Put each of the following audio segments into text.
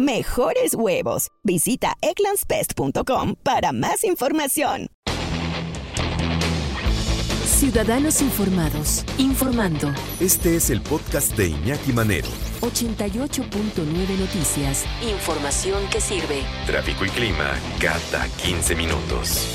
Mejores huevos. Visita egglandsbest.com para más información. Ciudadanos Informados, informando. Este es el podcast de Iñaki Manero. 88.9 Noticias. Información que sirve. Tráfico y clima cada 15 minutos.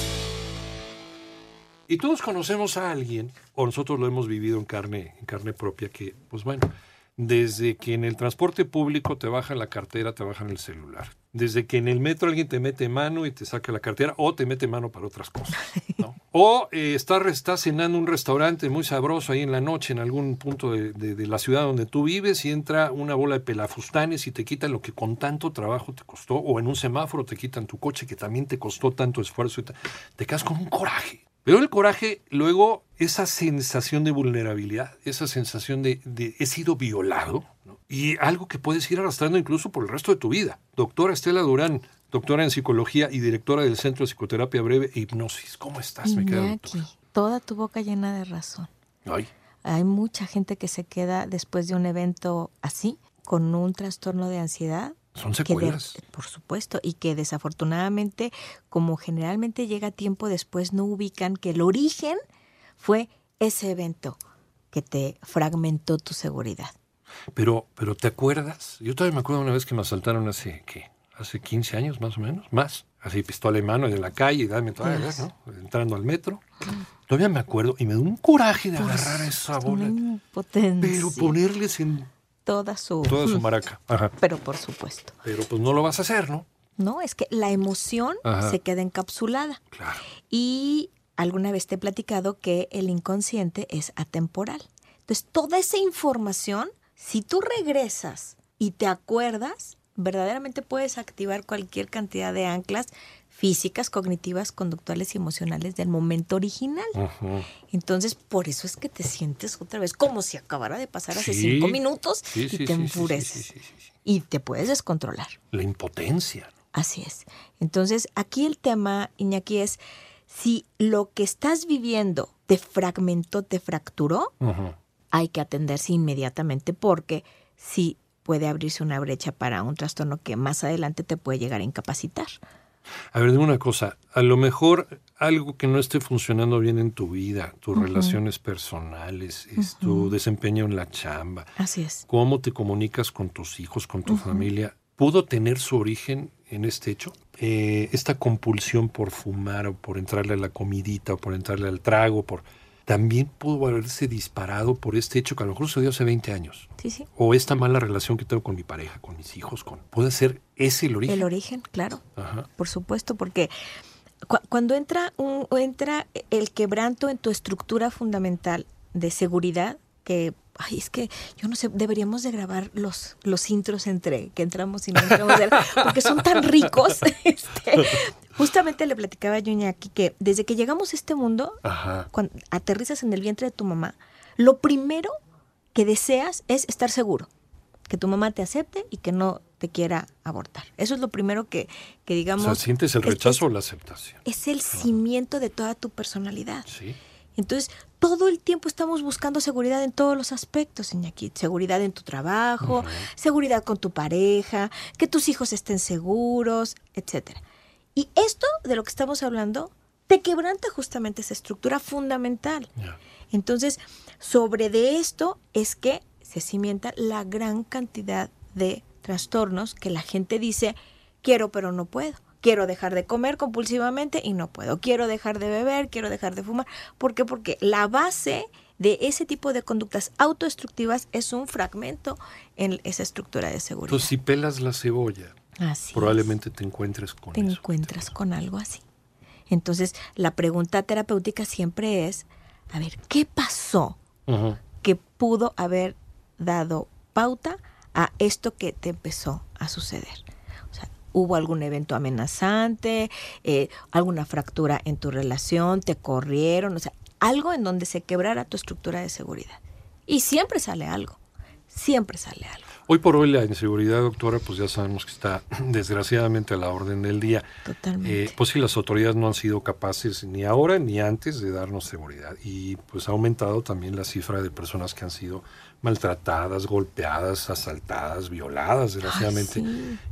Y todos conocemos a alguien, o nosotros lo hemos vivido en carne, en carne propia, que, pues bueno, desde que en el transporte público te bajan la cartera, te bajan el celular. Desde que en el metro alguien te mete mano y te saca la cartera o te mete mano para otras cosas. ¿no? O eh, estás, cenando en un restaurante muy sabroso ahí en la noche en algún punto de, de, de, la ciudad donde tú vives y entra una bola de pelafustanes y te quitan lo que con tanto trabajo te costó. O en un semáforo te quitan tu coche que también te costó tanto esfuerzo. Y te, te quedas con un coraje. Pero el coraje, luego, esa sensación de vulnerabilidad, esa sensación de, de he sido violado, ¿no? y algo que puedes ir arrastrando incluso por el resto de tu vida. Doctora Estela Durán, doctora en psicología y directora del Centro de Psicoterapia Breve e Hipnosis. ¿Cómo estás? Me queda toda tu boca llena de razón. Ay. Hay mucha gente que se queda después de un evento así, con un trastorno de ansiedad, son secuelas. De, por supuesto, y que desafortunadamente, como generalmente llega tiempo después, no ubican que el origen fue ese evento que te fragmentó tu seguridad. Pero, pero ¿te acuerdas? Yo todavía me acuerdo una vez que me asaltaron hace, ¿qué? Hace 15 años más o menos, más. Así pistola en mano de la calle, dame toda, yes. ¿no? Entrando al metro. Todavía me acuerdo y me dio un coraje de pues, agarrar esa bola. Pero ponerles en toda su... Toda su maraca. Ajá. Pero por supuesto. Pero pues no lo vas a hacer, ¿no? No, es que la emoción Ajá. se queda encapsulada. Claro. Y alguna vez te he platicado que el inconsciente es atemporal. Entonces, toda esa información, si tú regresas y te acuerdas, verdaderamente puedes activar cualquier cantidad de anclas físicas, cognitivas, conductuales y emocionales del momento original. Entonces, por eso es que te sientes otra vez como si acabara de pasar hace sí. cinco minutos sí, y sí, te enfureces. Y te puedes descontrolar. La impotencia. ¿no? Así es. Entonces, aquí el tema, Iñaki, es si lo que estás viviendo te fragmentó, te fracturó, uh -huh. hay que atenderse inmediatamente porque si puede abrirse una brecha para un trastorno que más adelante te puede llegar a incapacitar. A ver, dime una cosa. A lo mejor algo que no esté funcionando bien en tu vida, tus uh -huh. relaciones personales, uh -huh. tu desempeño en la chamba. Así es. Cómo te comunicas con tus hijos, con tu familia. ¿Pudo tener su origen en este hecho? Eh, esta compulsión por fumar o por entrarle a la comidita o por entrarle al trago, por también pudo haberse disparado por este hecho que a lo mejor sucedió hace 20 años. Sí, sí. O esta mala relación que tengo con mi pareja, con mis hijos, con puede ser ese el origen. El origen, claro. Ajá. Por supuesto, porque cu cuando entra un entra el quebranto en tu estructura fundamental de seguridad que ay, es que yo no sé, deberíamos de grabar los, los intros entre que entramos y no entramos, porque son tan ricos. Este, justamente le platicaba a aquí que desde que llegamos a este mundo, Ajá. cuando aterrizas en el vientre de tu mamá, lo primero que deseas es estar seguro, que tu mamá te acepte y que no te quiera abortar. Eso es lo primero que, que digamos... O sea, ¿sientes el rechazo es, o la aceptación? Es el cimiento de toda tu personalidad. Sí. Entonces, todo el tiempo estamos buscando seguridad en todos los aspectos, Iñaki. Seguridad en tu trabajo, uh -huh. seguridad con tu pareja, que tus hijos estén seguros, etcétera. Y esto de lo que estamos hablando te quebranta justamente esa estructura fundamental. Yeah. Entonces, sobre de esto es que se cimienta la gran cantidad de trastornos que la gente dice, quiero pero no puedo. Quiero dejar de comer compulsivamente y no puedo. Quiero dejar de beber, quiero dejar de fumar. ¿Por qué? Porque la base de ese tipo de conductas autodestructivas es un fragmento en esa estructura de seguridad. Entonces, si pelas la cebolla, así probablemente es. te encuentres con te eso. encuentras con algo así. Entonces, la pregunta terapéutica siempre es, a ver, ¿qué pasó uh -huh. que pudo haber dado pauta a esto que te empezó a suceder? Hubo algún evento amenazante, eh, alguna fractura en tu relación, te corrieron, o sea, algo en donde se quebrara tu estructura de seguridad. Y siempre sale algo, siempre sale algo. Hoy por hoy la inseguridad, doctora, pues ya sabemos que está desgraciadamente a la orden del día. Totalmente. Eh, pues sí, las autoridades no han sido capaces ni ahora ni antes de darnos seguridad. Y pues ha aumentado también la cifra de personas que han sido maltratadas, golpeadas, asaltadas, violadas, desgraciadamente.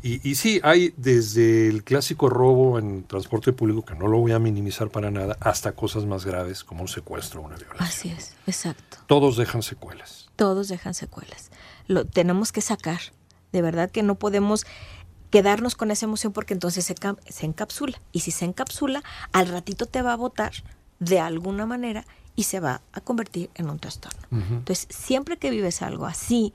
Y, y sí, hay desde el clásico robo en transporte público, que no lo voy a minimizar para nada, hasta cosas más graves como un secuestro o una violación. Así es, exacto. Todos dejan secuelas. Todos dejan secuelas lo tenemos que sacar. De verdad que no podemos quedarnos con esa emoción porque entonces se, se encapsula. Y si se encapsula, al ratito te va a botar de alguna manera y se va a convertir en un trastorno. Entonces, siempre que vives algo así,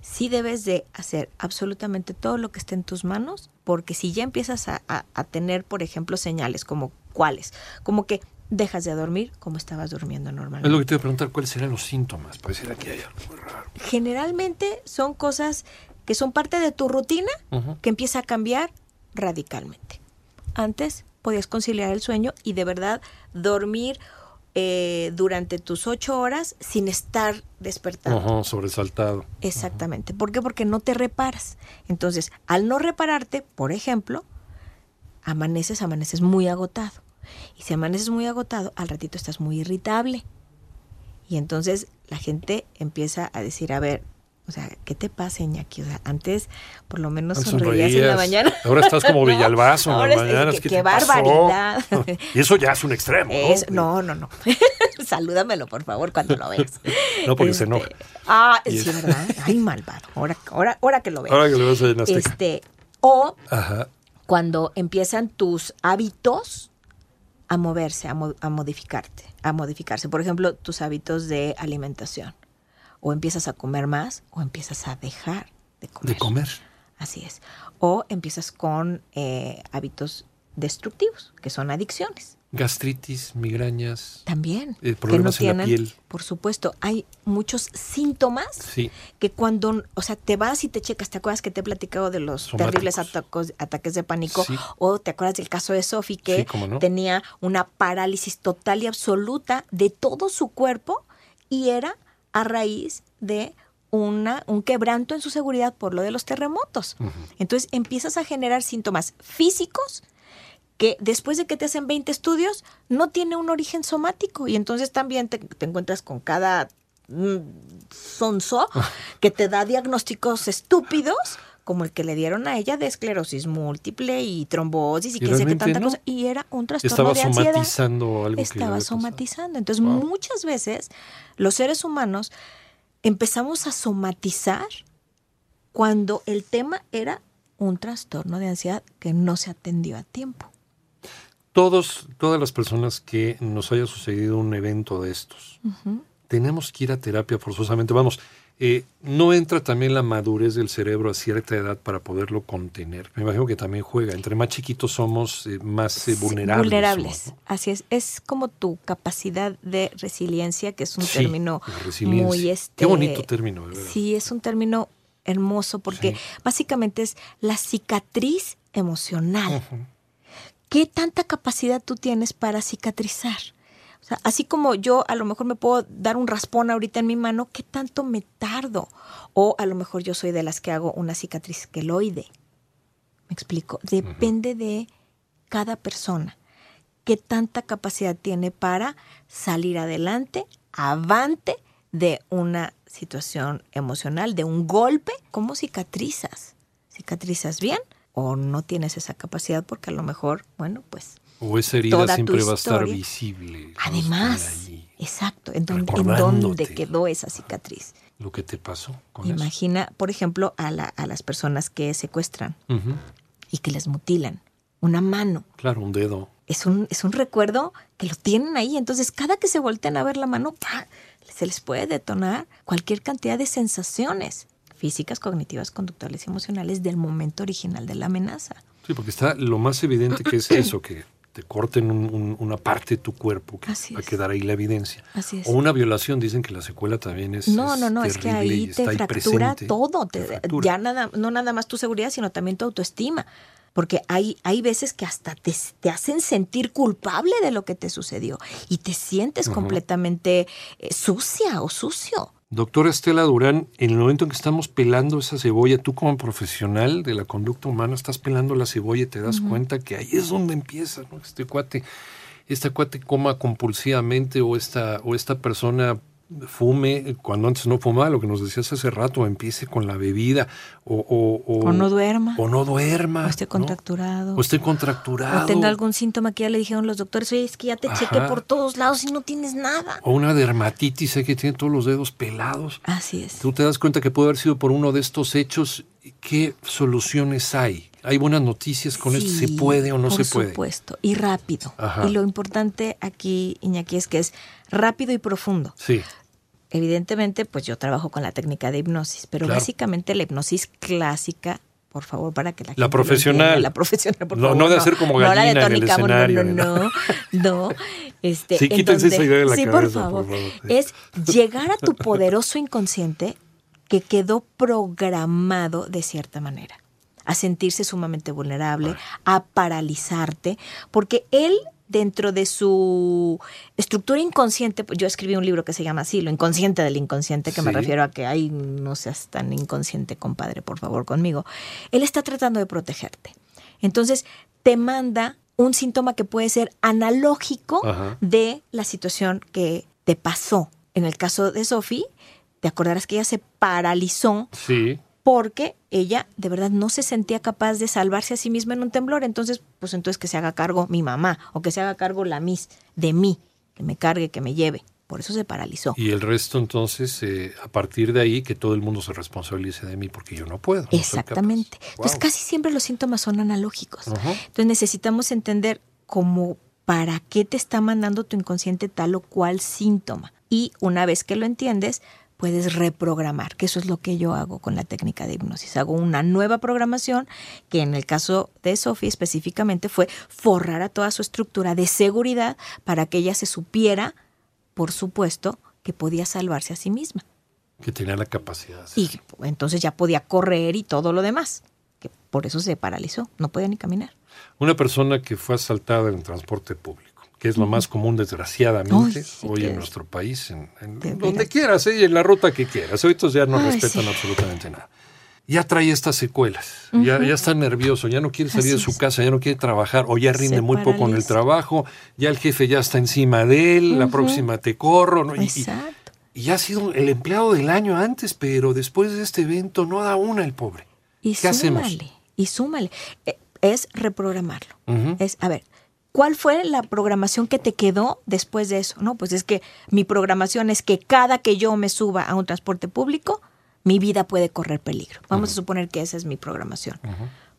sí debes de hacer absolutamente todo lo que esté en tus manos, porque si ya empiezas a, a tener, por ejemplo, señales como cuáles, como que dejas de dormir como estabas durmiendo normalmente. Es lo que te voy a preguntar, ¿cuáles serían los síntomas? Hay algo raro. Generalmente son cosas que son parte de tu rutina que empieza a cambiar radicalmente. Antes podías conciliar el sueño y de verdad dormir eh, durante tus ocho horas sin estar despertado. sobresaltado. Exactamente. ¿Por qué? Porque no te reparas. Entonces, al no repararte, por ejemplo, amaneces, amaneces muy agotado y si amaneces muy agotado, al ratito estás muy irritable. Y entonces la gente empieza a decir, a ver, o sea, ¿qué te pasa, Iñaki? O sea, antes por lo menos sonreías, en la mañana. Ahora estás como Villalbazo en las mañanas. qué, barbaridad. y eso ya es un extremo. ¿no? no, no, Salúdamelo, por favor, cuando lo veas. no, porque se enoja. Este, ah, sí, ¿verdad? Ay, malvado. Ahora, ahora, ahora que lo veas. Ahora que lo veas en Este, o cuando empiezan tus hábitos a moverse, a, modificarte, a modificarse. Por ejemplo, tus hábitos de alimentación. O empiezas a comer más o empiezas a dejar de comer. De comer. Así es. O empiezas con eh, hábitos destructivos, que son adicciones gastritis, migrañas. También. Eh, problemas en la piel. Por supuesto, hay muchos síntomas que cuando, o sea, te vas y te checas, ¿te acuerdas que te he platicado de los terribles ataques de pánico? O te acuerdas del caso de Sophie que tenía una parálisis total y absoluta de todo su cuerpo y era a raíz de una, un quebranto en su seguridad por lo de los terremotos. Entonces empiezas a generar síntomas físicos que después de que te hacen 20 estudios no tiene un origen somático. Y entonces también te, encuentras con cada mm, sonso que te da diagnósticos estúpidos como el que le dieron a ella de esclerosis múltiple y trombosis y, quién sé qué tanta cosa. Y era un trastorno de ansiedad. Estaba somatizando algo Estaba somatizando. Entonces, muchas veces los seres humanos empezamos a somatizar cuando el tema era un trastorno de ansiedad que no se atendió a tiempo todos, todas las personas que nos haya sucedido un evento de estos, tenemos que ir a terapia forzosamente. Vamos, eh, ¿no entra también la madurez del cerebro a cierta edad para poderlo contener? Me imagino que también juega. Entre más chiquitos somos, eh, más eh, vulnerables. Vulnerables, así es. Es como tu capacidad de resiliencia, que es un término muy... Este, Qué bonito término, ¿verdad? Sí, es un término hermoso porque básicamente es la cicatriz emocional. ¿qué tanta capacidad tú tienes para cicatrizar? O sea, así como yo a lo mejor me puedo dar un raspón ahorita en mi mano, ¿qué tanto me tardo? O a lo mejor yo soy de las que hago una cicatriz queloide. ¿Me explico? Depende de cada persona. ¿Qué tanta capacidad tiene para salir adelante, avante de una situación emocional, de un golpe? ¿Cómo cicatrizas? ¿Cicatrizas bien? o no tienes esa capacidad porque a lo mejor, bueno, pues... O esa herida siempre va a estar visible. Además, exacto, en, dónde quedó esa cicatriz. Lo que te pasó con Imagina, por ejemplo, a, a, las personas que secuestran y que les mutilan una mano. Claro, un dedo. Es un, es un recuerdo que lo tienen ahí. Entonces, cada que se voltean a ver la mano, se les puede detonar cualquier cantidad de sensaciones físicas, cognitivas, conductuales y emocionales del momento original de la amenaza. Sí, porque está lo más evidente que es eso, que te corten una parte de tu cuerpo, que va a quedar ahí la evidencia. Así es. O una violación, dicen que la secuela también es. No, no, no, es que ahí te fractura todo. ya nada, no nada más tu seguridad, sino también tu autoestima. porque hay, hay veces que hasta te, te hacen sentir culpable de lo que te sucedió y te sientes completamente eh, sucia o sucio. Doctora Estela Durán, en el momento en que estamos pelando esa cebolla, tú como profesional de la conducta humana estás pelando la cebolla y te das cuenta que ahí es donde empieza, ¿no? Este cuate, este cuate coma compulsivamente o esta, o esta persona fume cuando antes no fumaba, lo que nos decías hace rato, empiece con la bebida o, o, O no duerma. O no duerma. O esté ¿no? contracturado. O esté contracturado. O tenga algún síntoma que ya le dijeron los doctores, oye, es que ya te chequé Ajá. por todos lados y no tienes nada. O una dermatitis, sé que tiene todos los dedos pelados. Así es. Tú te das cuenta que puede haber sido por uno de estos hechos. ¿Qué soluciones hay? ¿Hay buenas noticias con esto? ¿Se puede o no por se puede? supuesto. Y rápido. Ajá. Y lo importante aquí, Iñaki, es que es rápido y profundo. Sí, Evidentemente, pues yo trabajo con la técnica de hipnosis, pero Claro. básicamente la hipnosis clásica, por favor, para que la, gente La profesional. entienda, la profesional, por No- favor. no de hacer como no la de gallina en el escenario, No, no, no. Este, Sí, en quítense esa idea de la sí, cabeza, por por favor. favor, sí. Es llegar a tu poderoso inconsciente que quedó programado de cierta manera a sentirse sumamente vulnerable, a paralizarte, porque él dentro de su estructura inconsciente, pues yo escribí un libro que se llama así, Lo inconsciente del inconsciente, que me refiero a que, ay, no seas tan inconsciente, compadre, por favor, conmigo. Él está tratando de protegerte. Entonces, te manda un síntoma que puede ser analógico Ajá. de la situación que te pasó. En el caso de Sophie, te acordarás que ella se paralizó sí. Porque ella de verdad no se sentía capaz de salvarse a sí misma en un temblor. Entonces, pues entonces que se haga cargo mi mamá o que se haga cargo la Miss de mí, que me cargue, que me lleve. Por eso se paralizó. Y el resto entonces, eh, a partir de ahí, que todo el mundo se responsabilice de mí porque yo no puedo. no. Exactamente. Entonces, casi siempre los síntomas son analógicos. Entonces, necesitamos entender cómo para qué te está mandando tu inconsciente tal o cual síntoma. Y una vez que lo entiendes, puedes reprogramar, que eso es lo que yo hago con la técnica de hipnosis. Hago una nueva programación que en el caso de Sofía específicamente fue forrar a toda su estructura de seguridad para que ella se supiera, por supuesto, que podía salvarse a sí misma. Que tenía la capacidad. Y entonces ya podía correr y todo lo demás, que por eso se paralizó, no podía ni caminar. Una persona que fue asaltada en el transporte público, que es lo más común, desgraciadamente, sí, hoy en es. nuestro país, en, en De donde veras. quieras, ¿eh? y en la ruta que quieras. Ahorita ya no Ay, respetan sí. absolutamente nada. Ya trae estas secuelas, ya, ya está nervioso, ya no quiere salir Así de su es. casa, ya no quiere trabajar, o ya rinde Se muy poco en el trabajo, ya el jefe ya está encima de él, la próxima te corro, ¿no? Y- y, Exacto. y ya ha sido el empleado del año antes, pero después de este evento no da una el pobre. Y ¿Qué hacemos? súmale, y súmale. Eh, Es reprogramarlo. Es, a ver, ¿cuál fue la programación que te quedó después de eso? No, pues es que mi programación es que cada que yo me suba a un transporte público, mi vida puede correr peligro. Vamos a suponer que esa es mi programación.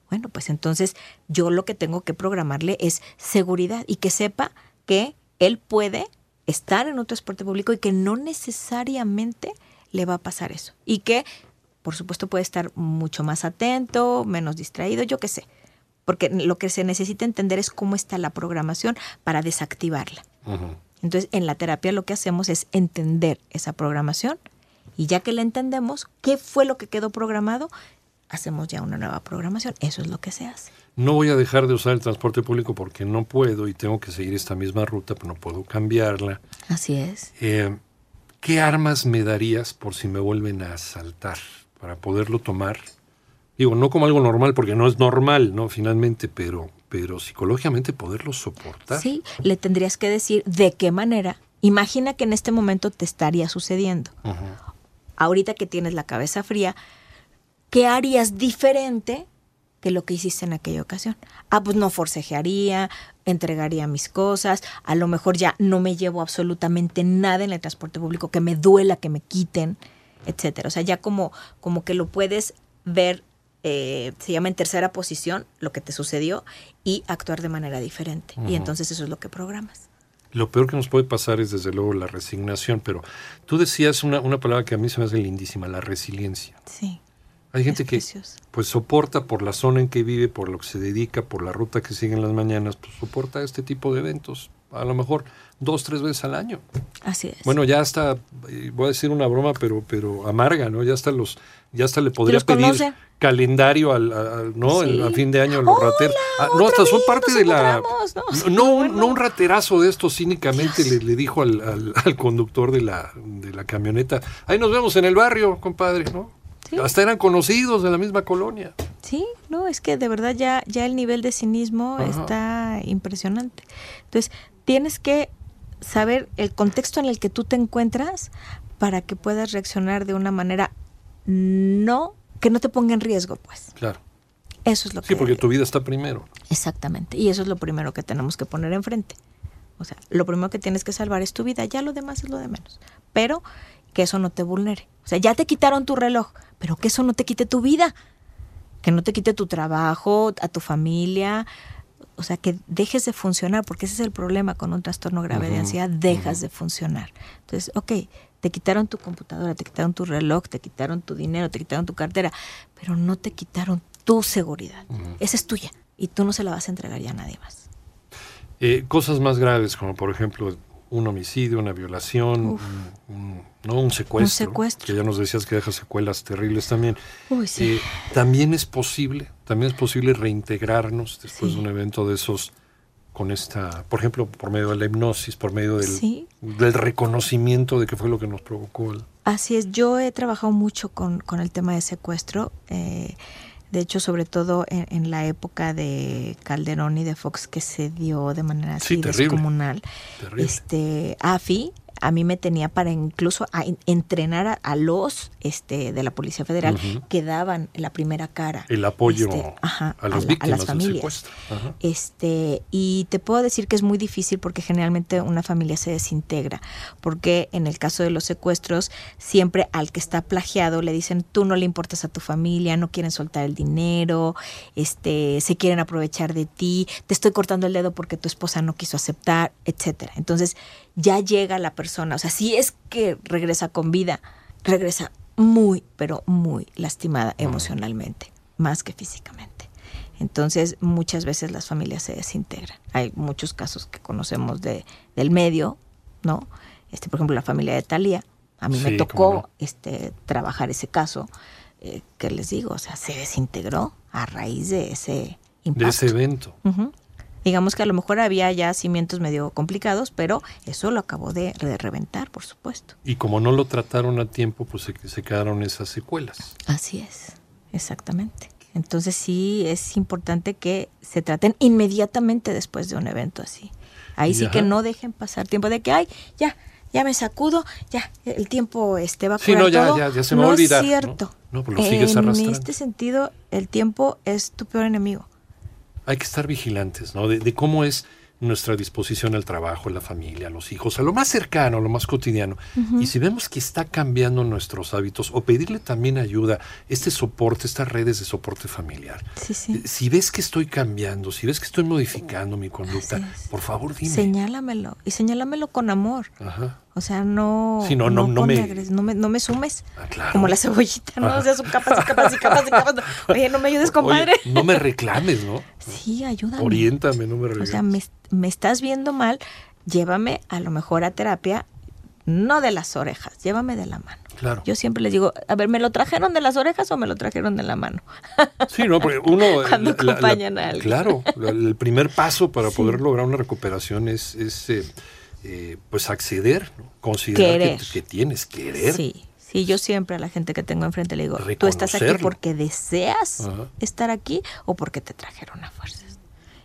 Bueno, pues entonces yo lo que tengo que programarle es seguridad y que sepa que él puede estar en un transporte público y que no necesariamente le va a pasar eso. Y que, por supuesto, puede estar mucho más atento, menos distraído, yo qué sé. Porque lo que se necesita entender es cómo está la programación para desactivarla. Entonces, en la terapia lo que hacemos es entender esa programación y ya que la entendemos, ¿qué fue lo que quedó programado? Hacemos ya una nueva programación. Eso es lo que se hace. No voy a dejar de usar el transporte público porque no puedo y tengo que seguir esta misma ruta, pero no puedo cambiarla. Así es. Eh, ¿Qué armas me darías por si me vuelven a asaltar para poderlo tomar? Digo, no como algo normal, porque no es normal, ¿no? Finalmente, pero, pero psicológicamente poderlo soportar. Sí, le tendrías que decir de qué manera. Imagina que en este momento te estaría sucediendo. Ujú. Ahorita que tienes la cabeza fría, ¿qué harías diferente que lo que hiciste en aquella ocasión? Ah, pues no forcejearía, entregaría mis cosas, a lo mejor ya no me llevo absolutamente nada en el transporte público, que me duela, que me quiten, etcétera. O sea, ya como, como que lo puedes ver, eh, se llama en tercera posición, lo que te sucedió, y actuar de manera diferente. Y entonces eso es lo que programas. Lo peor que nos puede pasar es desde luego la resignación, pero tú decías una, una palabra que a mí se me hace lindísima, la resiliencia. Sí. Hay gente es que pues soporta por la zona en que vive, por lo que se dedica, por la ruta que sigue en las mañanas, pues soporta este tipo de eventos, a lo mejor dos, tres veces al año. Así es. Bueno, ya hasta, eh, voy a decir una broma, pero, pero amarga, ¿no? Ya hasta los, ya hasta le podría pedir conoce. Calendario al, al- ¿no? El- Sí. a fin de año los rateros. Ah, no, hasta son parte de la ¿no? No, un, no un raterazo de esto cínicamente le, le dijo al, al- al conductor de la, de la camioneta, ahí nos vemos en el barrio, compadre, ¿no? Sí. Hasta eran conocidos de la misma colonia. Sí, no, es que de verdad ya, ya el nivel de cinismo Ajá. está impresionante. Entonces, tienes que saber el contexto en el que tú te encuentras para que puedas reaccionar de una manera no que no te ponga en riesgo, pues. Claro. Eso es lo Sí, que porque tu vida está primero. Exactamente. Y eso es lo primero que tenemos que poner enfrente. O sea, lo primero que tienes que salvar es tu vida, ya lo demás es lo de menos. Pero que eso no te vulnere. O sea, ya te quitaron tu reloj, pero que eso no te quite tu vida. Que no te quite tu trabajo, a tu familia. O sea, que dejes de funcionar, porque ese es el problema con un trastorno grave de ansiedad, dejas de funcionar. Entonces, ok, te quitaron tu computadora, te quitaron tu reloj, te quitaron tu dinero, te quitaron tu cartera, pero no te quitaron tu seguridad. Esa es tuya y tú no se la vas a entregar ya a nadie más. Eh, cosas más graves, como por ejemplo un homicidio, una violación, un, un- ¿no? un secuestro. secuestro. Que ya nos decías que deja secuelas terribles también. Uy, sí. Eh, también es posible, también es posible reintegrarnos después Sí. de un evento de esos con esta, por ejemplo, por medio de la hipnosis, por medio del, Sí. del reconocimiento de qué fue lo que nos provocó el, Así es, yo he trabajado mucho con, con el tema de secuestro. eh, de hecho, sobre todo en, en la época de Calderón y de Fox, que se dio de manera así Sí, terrible. descomunal. terrible. Este, AFI a mí me tenía para incluso a en- entrenar a, a los este, de la Policía Federal que daban la primera cara. el apoyo este, ajá, a las la- víctimas las del familias. Ajá. Este, y te puedo decir que es muy difícil porque generalmente una familia se desintegra, porque en el caso de los secuestros, siempre al que está plagiado le dicen, tú no le importas a tu familia, no quieren soltar el dinero, este, se quieren aprovechar de ti, te estoy cortando el dedo porque tu esposa no quiso aceptar, etcétera. Entonces, ya llega la persona, o sea, si es que regresa con vida, regresa muy, pero muy lastimada emocionalmente, más que físicamente. Entonces, muchas veces las familias se desintegran. Hay muchos casos que conocemos de, del medio, ¿no? Este, por ejemplo, la familia de Talía. A mí me tocó no. este, trabajar ese caso. Eh, que les digo? O sea, se desintegró a raíz de ese De impacto. ese evento. Digamos que a lo mejor había ya cimientos medio complicados, pero eso lo acabó de, de reventar, por supuesto. Y como no lo trataron a tiempo, pues se, se quedaron esas secuelas. Así es, exactamente. Entonces sí es importante que se traten inmediatamente después de un evento así. Ahí sí Ajá. que no dejen pasar tiempo de que, ay, ya, ya me sacudo, ya, el tiempo este va a Sí, no, ya- todo. ya- ya se me va a olvidar, es ¿no? cierto. No, pues lo sigues en arrastrando. este sentido, el tiempo es tu peor enemigo. Hay que estar vigilantes, ¿no? De, de cómo es nuestra disposición al trabajo, a la familia, a los hijos, a lo más cercano, a lo más cotidiano. Y si vemos que está cambiando nuestros hábitos, o pedirle también ayuda, este soporte, estas redes de soporte familiar. Sí, sí. Eh, Si ves que estoy cambiando, si ves que estoy modificando mi conducta, por favor dime. Señálamelo. Y señálamelo con amor. Ajá. O sea, no, Sí, no, no, no con me- agres- no me, no me sumes. Ah, claro. Como la cebollita, ¿no? O sea, son capas y capas y capas y capas. Oye, no me ayudes, compadre. Oye, no me reclames, ¿no? Sí, ayúdame. Oriéntame, no me O regreses. sea, me, me estás viendo mal, llévame a lo mejor a terapia, no de las orejas, llévame de la mano. Claro. Yo siempre les digo, a ver, ¿me lo trajeron de las orejas o me lo trajeron de la mano? Sí, no, porque uno... Cuando la- acompañan a alguien. Claro, la- el primer paso para Sí. poder lograr una recuperación es, es, eh, eh, pues acceder, ¿no? considerar que, que tienes, querer. Sí, sí, yo siempre a la gente que tengo enfrente le digo, ¿tú estás aquí porque deseas Ajá. estar aquí o porque te trajeron a fuerzas?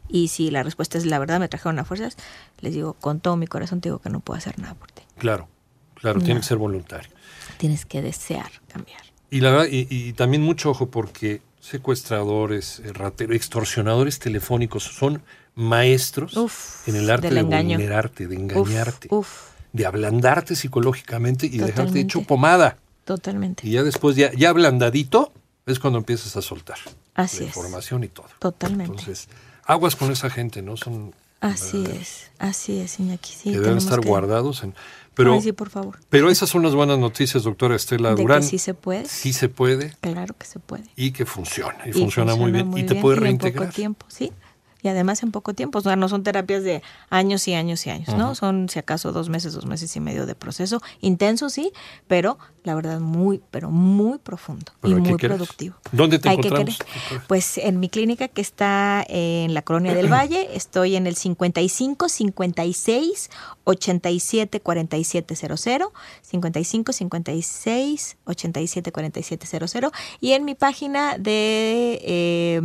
Y si la respuesta es la verdad, me trajeron a fuerzas, les digo, con todo mi corazón te digo que no puedo hacer nada por ti. Claro, claro, tiene que ser voluntario. Tienes que desear cambiar. Y, la, verdad- y, y también mucho ojo porque secuestradores, eh, rateros, extorsionadores telefónicos son maestros Uf, en el arte de engaño. vulnerarte, de engañarte, uf, de ablandarte psicológicamente y dejarte hecho pomada. totalmente. Y ya después, ya, ya ablandadito, es cuando empiezas a soltar Así la es. información y todo. Totalmente. Entonces, aguas con esa gente, ¿no? Son Así es, así es, Iñaki. Sí, que deben estar que- guardados en... Pero, Ay, sí, por favor. pero esas son las buenas noticias, doctora Estela De que Durán. sí se puede. Sí se puede Claro que se puede. y que funciona. Y, Y funciona, muy bien. y te puede y en reintegrar. poco tiempo, sí. Y además en poco tiempo. O sea, no son terapias de años y años y años, ¿no? Son, si acaso, dos meses, dos meses y medio de proceso. Intenso, sí, pero la verdad muy, pero muy profundo y muy productivo. ¿Dónde te encontramos? Pues en mi clínica que está en la Colonia del Valle, estoy en el 55 56 87 47 00, 55 56 87 47 00 y en mi página de, eh,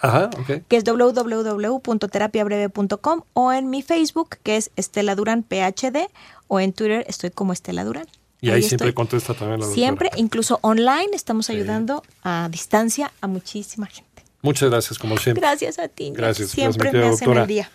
terapiabreve.com, que es www.terapiabreve.com o en mi Facebook, que es Estela Durán PhD, o en Twitter estoy como Estela Durán. Y ahí, siempre contesta también la doctora. Siempre, incluso online, estamos ayudando a distancia a muchísima gente. Muchas gracias, como siempre. Gracias a ti. Gracias. Siempre me hacen el día.